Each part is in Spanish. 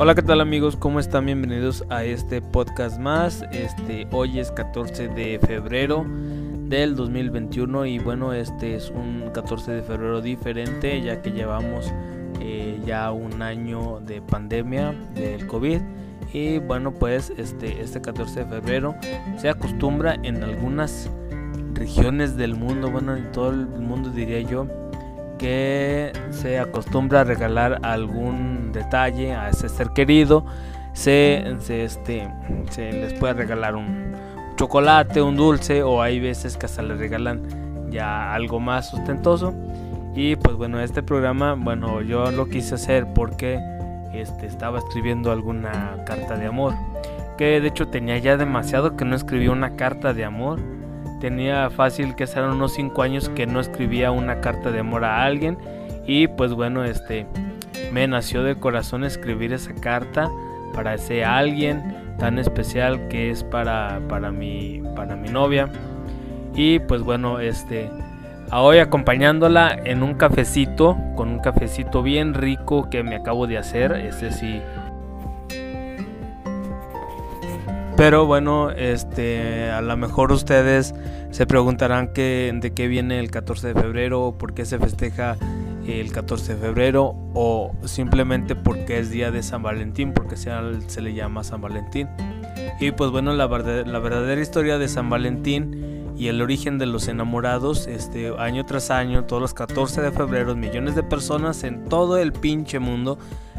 Hola, ¿qué tal amigos? ¿Cómo están? Bienvenidos a este podcast más. Este hoy es 14 de febrero del 2021 y bueno, este es un 14 de febrero diferente ya que llevamos eh, ya un año de pandemia del COVID y bueno, pues este este 14 de febrero se acostumbra en algunas regiones del mundo, bueno, en todo el mundo diría yo que se acostumbra a regalar algún detalle a ese ser querido. Se, este, se les puede regalar un chocolate, un dulce o hay veces que hasta le regalan ya algo más sustentoso. Y pues bueno, este programa, bueno, yo lo quise hacer porque este, estaba escribiendo alguna carta de amor. Que de hecho tenía ya demasiado que no escribía una carta de amor tenía fácil que serán unos 5 años que no escribía una carta de amor a alguien. Y pues bueno este me nació de corazón escribir esa carta para ese alguien tan especial que es para, para, mi, para mi novia. Y pues bueno este hoy acompañándola en un cafecito con un cafecito bien rico que me acabo de hacer. Este sí Pero bueno, este, a lo mejor ustedes se preguntarán que, de qué viene el 14 de febrero, por qué se festeja el 14 de febrero o simplemente porque es día de San Valentín, porque se, se le llama San Valentín. Y pues bueno, la, la verdadera historia de San Valentín y el origen de los enamorados, este año tras año, todos los 14 de febrero, millones de personas en todo el pinche mundo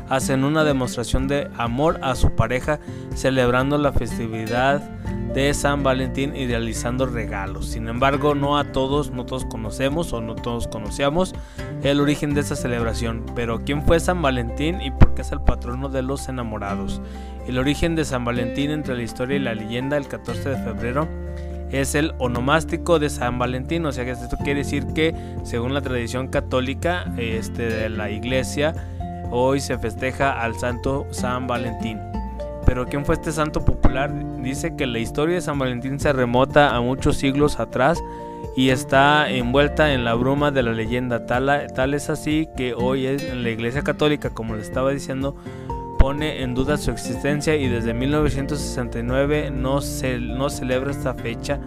hacen una demostración de amor a su pareja celebrando la festividad de San Valentín y realizando regalos. Sin embargo, no a todos, no todos conocemos o no todos conocíamos el origen de esta celebración. Pero ¿quién fue San Valentín y por qué es el patrono de los enamorados? El origen de San Valentín entre la historia y la leyenda el 14 de febrero es el onomástico de San Valentín, o sea que esto quiere decir que según la tradición católica este, de la iglesia, Hoy se festeja al santo San Valentín. Pero ¿quién fue este santo popular? Dice que la historia de San Valentín se remota a muchos siglos atrás y está envuelta en la bruma de la leyenda. Tal, es así que hoy en la Iglesia Católica, como le estaba diciendo, pone en duda su existencia y desde 1969 no, se, no celebra esta fecha,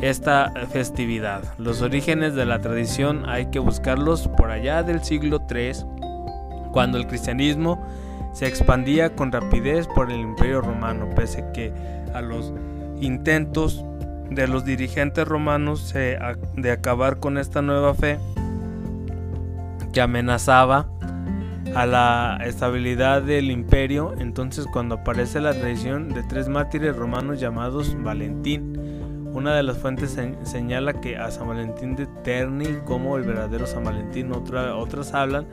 esta festividad. Los orígenes de la tradición hay que buscarlos por allá del siglo III cuando el cristianismo se expandía con rapidez por el imperio romano, pese que a los intentos de los dirigentes romanos de acabar con esta nueva fe que amenazaba a la estabilidad del imperio, entonces cuando aparece la tradición de tres mártires romanos llamados Valentín, una de las fuentes señala que a San Valentín de Terni como el verdadero San Valentín, otras hablan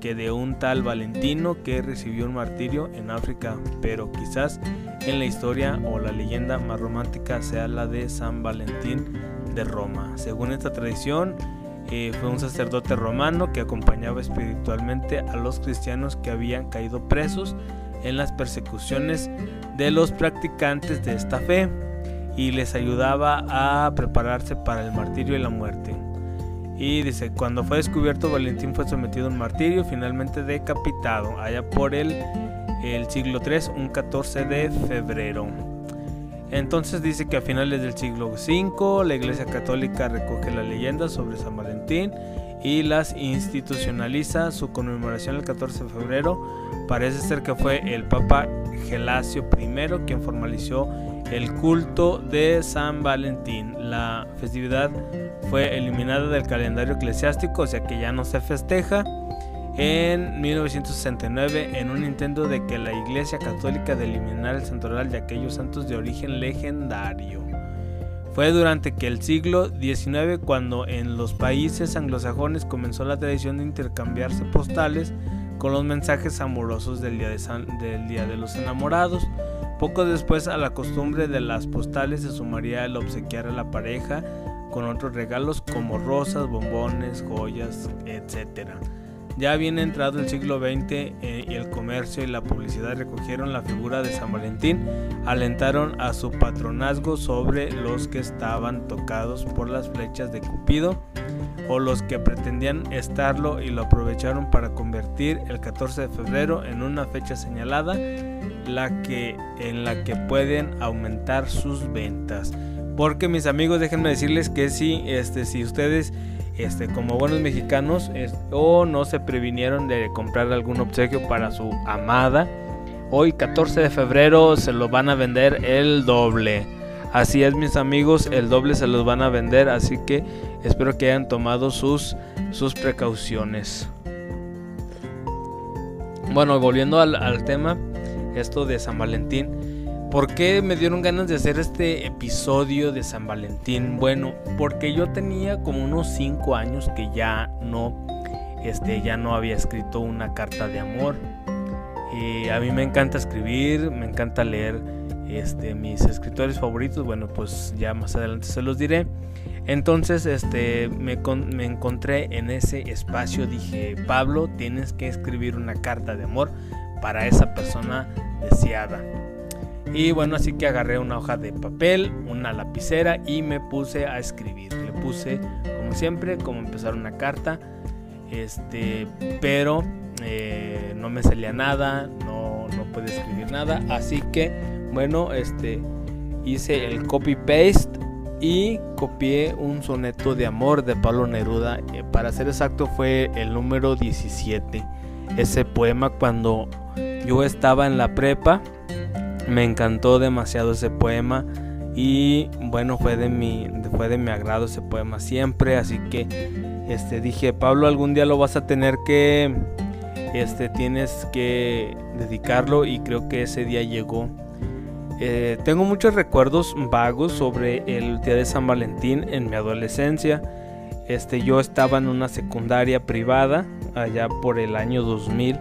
que de un tal Valentino que recibió un martirio en África, pero quizás en la historia o la leyenda más romántica sea la de San Valentín de Roma. Según esta tradición, eh, fue un sacerdote romano que acompañaba espiritualmente a los cristianos que habían caído presos en las persecuciones de los practicantes de esta fe y les ayudaba a prepararse para el martirio y la muerte. Y dice, cuando fue descubierto, Valentín fue sometido a un martirio, finalmente decapitado, allá por el, el siglo III, un 14 de febrero. Entonces dice que a finales del siglo V la Iglesia Católica recoge la leyenda sobre San Valentín y las institucionaliza. Su conmemoración el 14 de febrero parece ser que fue el Papa Gelasio I quien formalizó el culto de San Valentín. La festividad fue eliminada del calendario eclesiástico, o sea que ya no se festeja. En 1969, en un intento de que la Iglesia Católica de eliminar el santoral de aquellos santos de origen legendario. Fue durante que el siglo XIX cuando en los países anglosajones comenzó la tradición de intercambiarse postales con los mensajes amorosos del Día de, del día de los Enamorados. Poco después a la costumbre de las postales se sumaría el obsequiar a la pareja con otros regalos como rosas, bombones, joyas, etc. Ya bien entrado el siglo XX eh, y el comercio y la publicidad recogieron la figura de San Valentín, alentaron a su patronazgo sobre los que estaban tocados por las flechas de Cupido o los que pretendían estarlo y lo aprovecharon para convertir el 14 de febrero en una fecha señalada la que, en la que pueden aumentar sus ventas. Porque mis amigos, déjenme decirles que si, este, si ustedes este, como buenos mexicanos o no se previnieron de comprar algún obsequio para su amada, hoy 14 de febrero se lo van a vender el doble. Así es mis amigos, el doble se los van a vender, así que espero que hayan tomado sus, sus precauciones. Bueno, volviendo al, al tema, esto de San Valentín. ¿Por qué me dieron ganas de hacer este episodio de San Valentín? Bueno, porque yo tenía como unos 5 años que ya no, este, ya no había escrito una carta de amor. Y a mí me encanta escribir, me encanta leer este, mis escritores favoritos. Bueno, pues ya más adelante se los diré. Entonces, este, me, me encontré en ese espacio. Dije, Pablo, tienes que escribir una carta de amor para esa persona deseada. Y bueno, así que agarré una hoja de papel, una lapicera y me puse a escribir. Le puse, como siempre, como empezar una carta. Este, pero eh, no me salía nada, no, no pude escribir nada. Así que, bueno, este, hice el copy paste y copié un soneto de amor de Pablo Neruda. Eh, para ser exacto, fue el número 17. Ese poema cuando yo estaba en la prepa me encantó demasiado ese poema y bueno fue de mi fue de mi agrado ese poema siempre así que este dije Pablo algún día lo vas a tener que este tienes que dedicarlo y creo que ese día llegó eh, tengo muchos recuerdos vagos sobre el día de San Valentín en mi adolescencia. Este yo estaba en una secundaria privada allá por el año 2000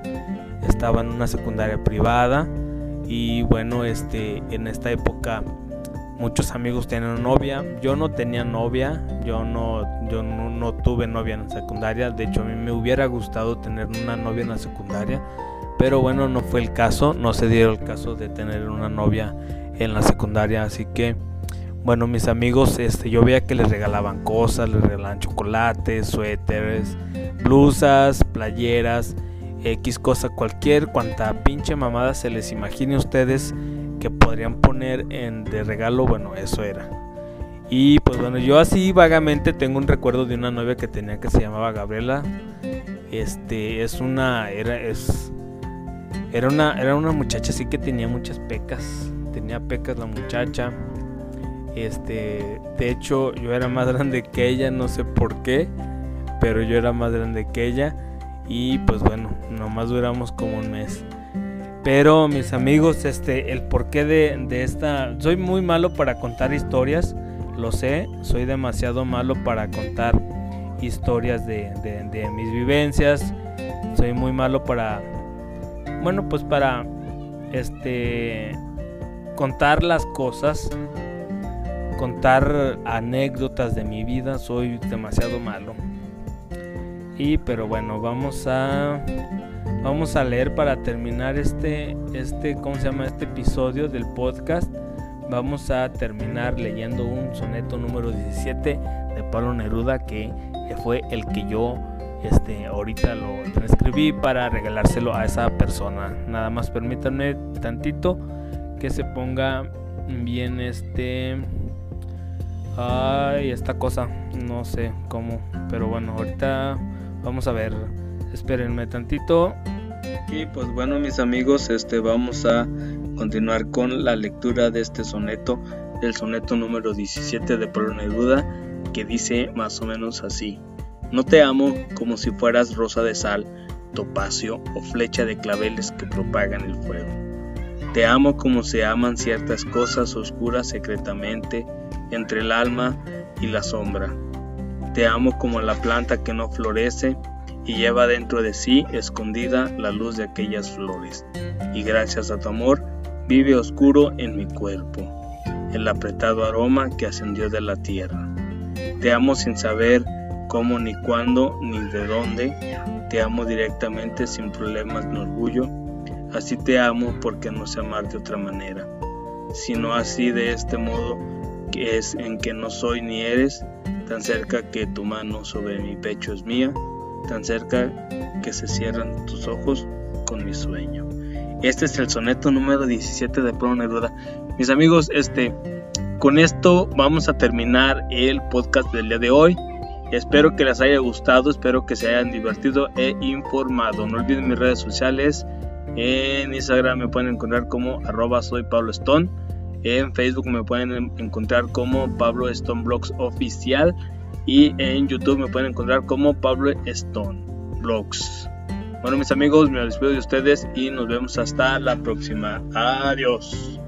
estaba en una secundaria privada y bueno, este, en esta época muchos amigos tienen novia. Yo no tenía novia, yo no, yo no, tuve novia en la secundaria. De hecho, a mí me hubiera gustado tener una novia en la secundaria. Pero bueno, no fue el caso, no se dio el caso de tener una novia en la secundaria. Así que, bueno, mis amigos, este, yo veía que les regalaban cosas, les regalaban chocolates, suéteres, blusas, playeras. X cosa, cualquier cuanta pinche mamada se les imagine ustedes que podrían poner en de regalo, bueno, eso era. Y pues bueno, yo así vagamente tengo un recuerdo de una novia que tenía que se llamaba Gabriela. Este es una era es era una era una muchacha así que tenía muchas pecas, tenía pecas la muchacha. Este, de hecho, yo era más grande que ella, no sé por qué, pero yo era más grande que ella y pues bueno, nomás duramos como un mes. Pero mis amigos, este, el porqué de, de esta... Soy muy malo para contar historias, lo sé, soy demasiado malo para contar historias de, de, mis vivencias, soy muy malo para... Bueno, pues para este contar las cosas, contar anécdotas de mi vida, soy demasiado malo. Y pero bueno, vamos a vamos a leer para terminar este este ¿cómo se llama? este episodio del podcast. Vamos a terminar leyendo un soneto número 17 de Pablo Neruda que fue el que yo este ahorita lo transcribí para regalárselo a esa persona. Nada más permítanme tantito que se ponga bien este ay esta cosa no sé cómo pero bueno ahorita Vamos a ver, espérenme tantito. Y pues bueno mis amigos, este vamos a continuar con la lectura de este soneto, el soneto número 17 de Pablo Neruda, que dice más o menos así. No te amo como si fueras rosa de sal, topacio o flecha de claveles que propagan el fuego. Te amo como se aman ciertas cosas oscuras secretamente entre el alma y la sombra te amo como la planta que no florece y lleva dentro de sí escondida la luz de aquellas flores. Y gracias a tu amor vive oscuro en mi cuerpo, el apretado aroma que ascendió de la tierra. Te amo sin saber cómo ni cuándo ni de dónde. Te amo directamente sin problemas ni orgullo. Así te amo porque no sé amar de otra manera, sino así de este modo que es en que no soy ni eres tan cerca que tu mano sobre mi pecho es mía, tan cerca que se cierran tus ojos con mi sueño. Este es el soneto número 17 de Pro Neruda. Mis amigos, este, con esto vamos a terminar el podcast del día de hoy. Espero que les haya gustado, espero que se hayan divertido e informado. No olviden mis redes sociales. En Instagram me pueden encontrar como arroba soy Pablo Stone. En Facebook me pueden encontrar como Pablo Stone Blogs Oficial. Y en YouTube me pueden encontrar como Pablo Stone Blogs. Bueno mis amigos, me despido de ustedes y nos vemos hasta la próxima. Adiós.